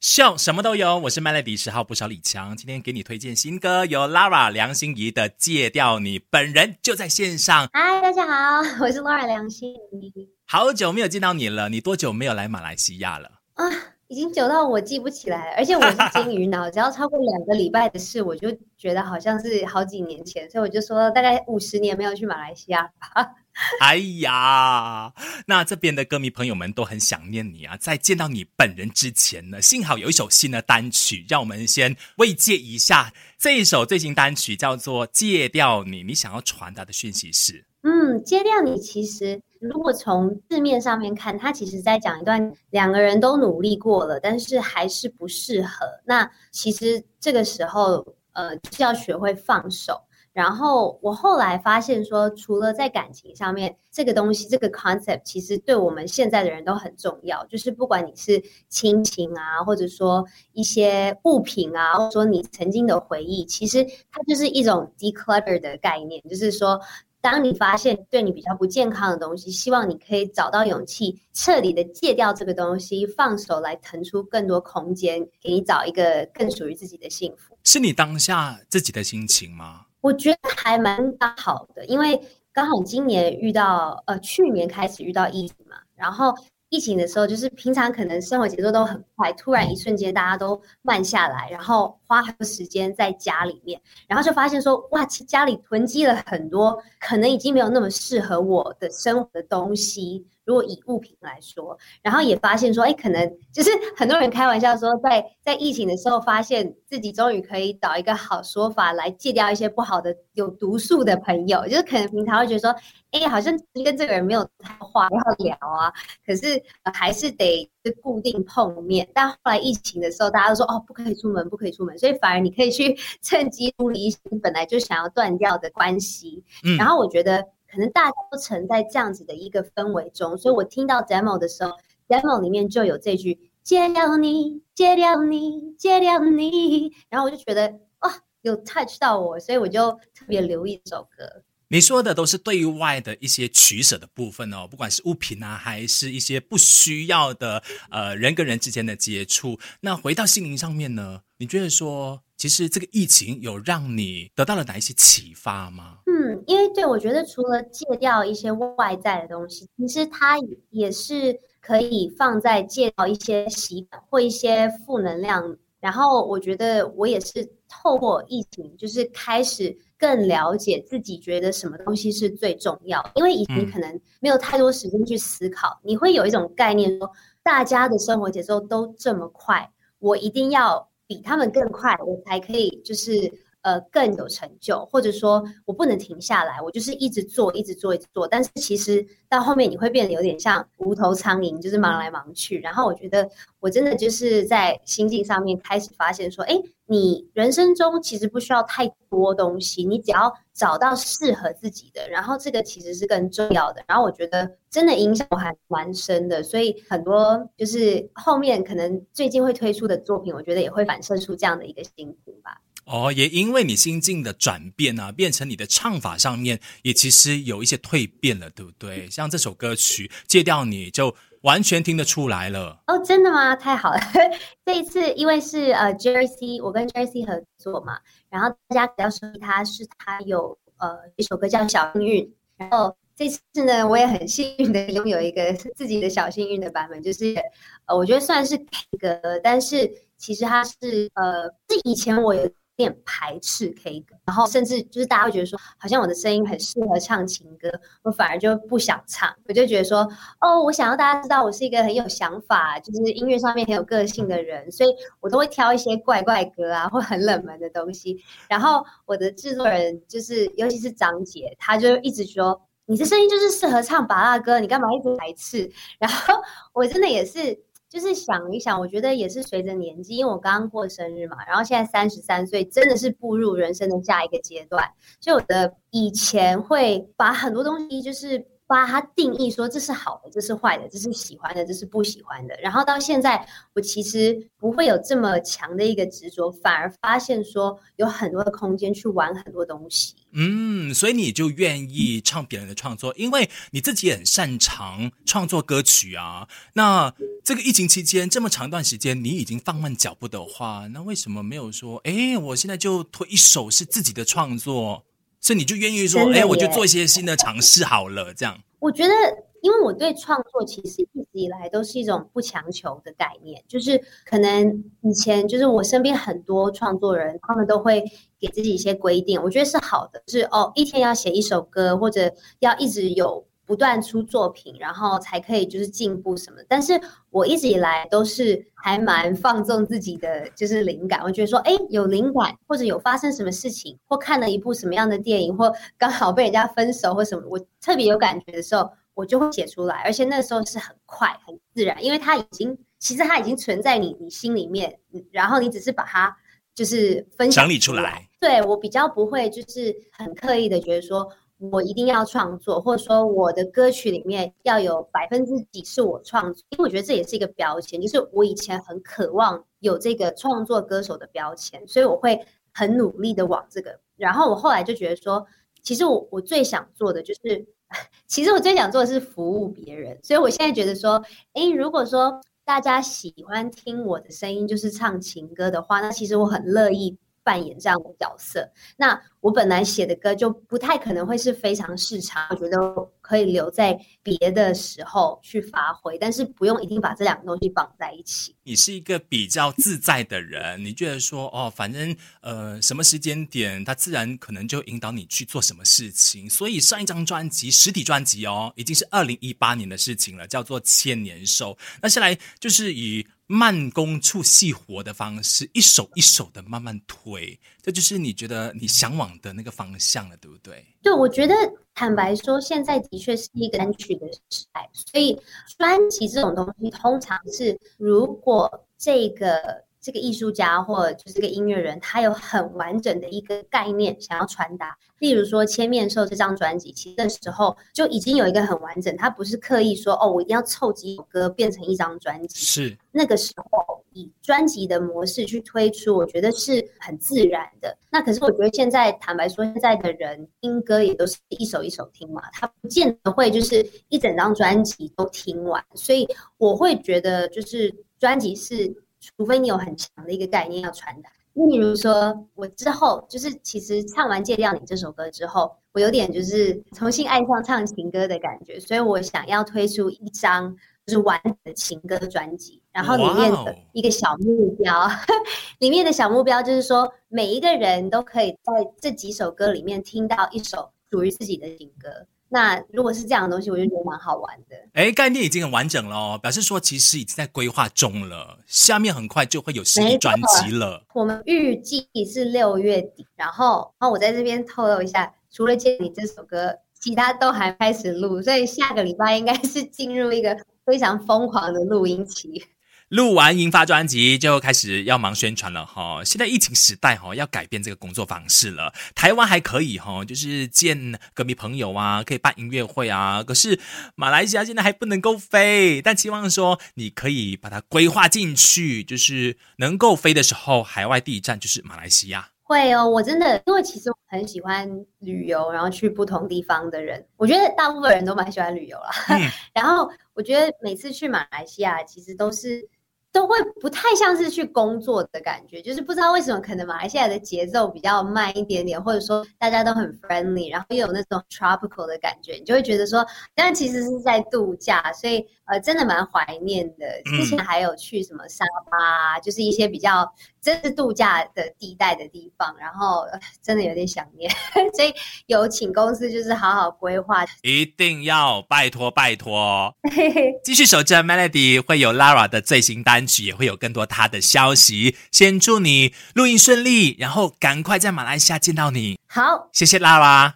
秀什么都有，我是麦乐迪十号不少李强，今天给你推荐新歌，由 Lara 梁心怡的《戒掉你》，本人就在线上。嗨，大家好，我是 Lara 梁心怡。好久没有见到你了，你多久没有来马来西亚了？啊，已经久到我记不起来，而且我是金鱼脑，只要超过两个礼拜的事，我就觉得好像是好几年前，所以我就说大概五十年没有去马来西亚吧。哎呀，那这边的歌迷朋友们都很想念你啊！在见到你本人之前呢，幸好有一首新的单曲，让我们先慰藉一下。这一首最新单曲叫做《戒掉你》，你想要传达的讯息是？嗯，戒掉你。其实如果从字面上面看，它其实在讲一段两个人都努力过了，但是还是不适合。那其实这个时候，呃，是要学会放手。然后我后来发现说，除了在感情上面，这个东西这个 concept 其实对我们现在的人都很重要。就是不管你是亲情啊，或者说一些物品啊，或者说你曾经的回忆，其实它就是一种 declutter 的概念。就是说，当你发现对你比较不健康的东西，希望你可以找到勇气，彻底的戒掉这个东西，放手来腾出更多空间，给你找一个更属于自己的幸福。是你当下自己的心情吗？我觉得还蛮好的，因为刚好今年遇到，呃，去年开始遇到疫情嘛，然后疫情的时候，就是平常可能生活节奏都很快，突然一瞬间大家都慢下来，然后花很多时间在家里面，然后就发现说，哇，其实家里囤积了很多可能已经没有那么适合我的生活的东西。如果以物品来说，然后也发现说，哎，可能就是很多人开玩笑说，在在疫情的时候，发现自己终于可以找一个好说法来戒掉一些不好的、有毒素的朋友。就是可能平常会觉得说，哎，好像跟这个人没有太话要聊啊，可是还是得是固定碰面。但后来疫情的时候，大家都说，哦，不可以出门，不可以出门，所以反而你可以去趁机处理一些本来就想要断掉的关系。嗯，然后我觉得。可能大家都沉在这样子的一个氛围中，所以我听到 demo 的时候，demo 里面就有这句“戒掉你，戒掉你，戒掉你”，然后我就觉得哇，有 touch 到我，所以我就特别留意这首歌。你说的都是对外的一些取舍的部分哦，不管是物品啊，还是一些不需要的呃人跟人之间的接触。那回到心灵上面呢？你觉得说，其实这个疫情有让你得到了哪一些启发吗？嗯，因为对我觉得除了戒掉一些外在的东西，其实它也是可以放在戒掉一些习惯或一些负能量。然后我觉得我也是透过疫情，就是开始。更了解自己觉得什么东西是最重要，因为以前可能没有太多时间去思考，你会有一种概念说，大家的生活节奏都这么快，我一定要比他们更快，我才可以就是。呃，更有成就，或者说我不能停下来，我就是一直做，一直做，一直做。但是其实到后面你会变得有点像无头苍蝇，就是忙来忙去。然后我觉得我真的就是在心境上面开始发现说，哎，你人生中其实不需要太多东西，你只要找到适合自己的，然后这个其实是更重要的。然后我觉得真的影响我还蛮深的，所以很多就是后面可能最近会推出的作品，我觉得也会反射出这样的一个心情吧。哦，也因为你心境的转变啊，变成你的唱法上面也其实有一些蜕变了，对不对？像这首歌曲戒掉你就完全听得出来了。哦，真的吗？太好了！这一次因为是呃 Jersey，我跟 Jersey 合作嘛，然后大家比较熟悉他是他有呃一首歌叫《小幸运》，然后这次呢我也很幸运的拥有一个自己的小幸运的版本，就是呃我觉得算是 K 歌，但是其实它是呃是以前我有。点排斥 K 歌，然后甚至就是大家会觉得说，好像我的声音很适合唱情歌，我反而就不想唱。我就觉得说，哦，我想要大家知道我是一个很有想法，就是音乐上面很有个性的人，所以我都会挑一些怪怪歌啊，或很冷门的东西。然后我的制作人就是，尤其是张杰，他就一直说，你的声音就是适合唱拔辣歌，你干嘛一直排斥？然后我真的也是。就是想一想，我觉得也是随着年纪，因为我刚刚过生日嘛，然后现在三十三岁，真的是步入人生的下一个阶段。所以我的以前会把很多东西，就是把它定义说这是好的，这是坏的，这是喜欢的，这是不喜欢的。然后到现在，我其实不会有这么强的一个执着，反而发现说有很多的空间去玩很多东西。嗯，所以你就愿意唱别人的创作，因为你自己很擅长创作歌曲啊。那这个疫情期间这么长一段时间，你已经放慢脚步的话，那为什么没有说，哎，我现在就推一首是自己的创作？所以你就愿意说，哎，我就做一些新的尝试好了，这样。我觉得。因为我对创作其实一直以来都是一种不强求的概念，就是可能以前就是我身边很多创作人，他们都会给自己一些规定，我觉得是好的，就是哦，一天要写一首歌，或者要一直有不断出作品，然后才可以就是进步什么。但是我一直以来都是还蛮放纵自己的，就是灵感。我觉得说，哎，有灵感，或者有发生什么事情，或看了一部什么样的电影，或刚好被人家分手或什么，我特别有感觉的时候。我就会写出来，而且那时候是很快、很自然，因为它已经其实它已经存在你你心里面，然后你只是把它就是分享出来。对我比较不会就是很刻意的觉得说我一定要创作，或者说我的歌曲里面要有百分之几是我创作，因为我觉得这也是一个标签，就是我以前很渴望有这个创作歌手的标签，所以我会很努力的往这个。然后我后来就觉得说，其实我我最想做的就是。其实我最想做的是服务别人，所以我现在觉得说，哎，如果说大家喜欢听我的声音，就是唱情歌的话，那其实我很乐意。扮演这样的角色，那我本来写的歌就不太可能会是非常市场，我觉得可以留在别的时候去发挥，但是不用一定把这两个东西绑在一起。你是一个比较自在的人，你觉得说哦，反正呃什么时间点，他自然可能就引导你去做什么事情。所以上一张专辑实体专辑哦，已经是二零一八年的事情了，叫做《千年兽》。那下来就是以。慢工出细活的方式，一手一手的慢慢推，这就是你觉得你向往的那个方向了，对不对？对，我觉得坦白说，现在的确是一个单曲的时代，所以专辑这种东西，通常是如果这个。这个艺术家或者就是这个音乐人，他有很完整的一个概念想要传达。例如说《千面兽》这张专辑，其实那时候就已经有一个很完整，他不是刻意说哦，我一定要凑几首歌变成一张专辑。是那个时候以专辑的模式去推出，我觉得是很自然的。那可是我觉得现在坦白说，现在的人听歌也都是一首一首听嘛，他不见得会就是一整张专辑都听完。所以我会觉得，就是专辑是。除非你有很强的一个概念要传达，例如说，我之后就是其实唱完《戒掉你》这首歌之后，我有点就是重新爱上唱情歌的感觉，所以我想要推出一张就是完整的情歌专辑，然后里面的一个小目标，里面的小目标就是说，每一个人都可以在这几首歌里面听到一首属于自己的情歌。那如果是这样的东西，我就觉得蛮好玩的。哎，概念已经很完整了，表示说其实已经在规划中了，下面很快就会有实体专辑了。我们预计是六月底，然后，然后我在这边透露一下，除了见你这首歌，其他都还开始录，所以下个礼拜应该是进入一个非常疯狂的录音期。录完《银发》专辑就开始要忙宣传了哈。现在疫情时代哈，要改变这个工作方式了。台湾还可以哈，就是见歌迷朋友啊，可以办音乐会啊。可是马来西亚现在还不能够飞，但希望说你可以把它规划进去，就是能够飞的时候，海外第一站就是马来西亚。会哦，我真的因为其实我很喜欢旅游，然后去不同地方的人，我觉得大部分人都蛮喜欢旅游啦。然后我觉得每次去马来西亚，其实都是。都会不太像是去工作的感觉，就是不知道为什么，可能马来西亚的节奏比较慢一点点，或者说大家都很 friendly，然后又有那种 tropical 的感觉，你就会觉得说，但其实是在度假，所以呃，真的蛮怀念的。之前还有去什么沙巴，就是一些比较真是度假的地带的地方，然后真的有点想念，所以有请公司就是好好规划，一定要拜托拜托，继续守着 Melody，会有 Lara 的最新单曲。也会有更多她的消息。先祝你录音顺利，然后赶快在马来西亚见到你。好，谢谢拉拉。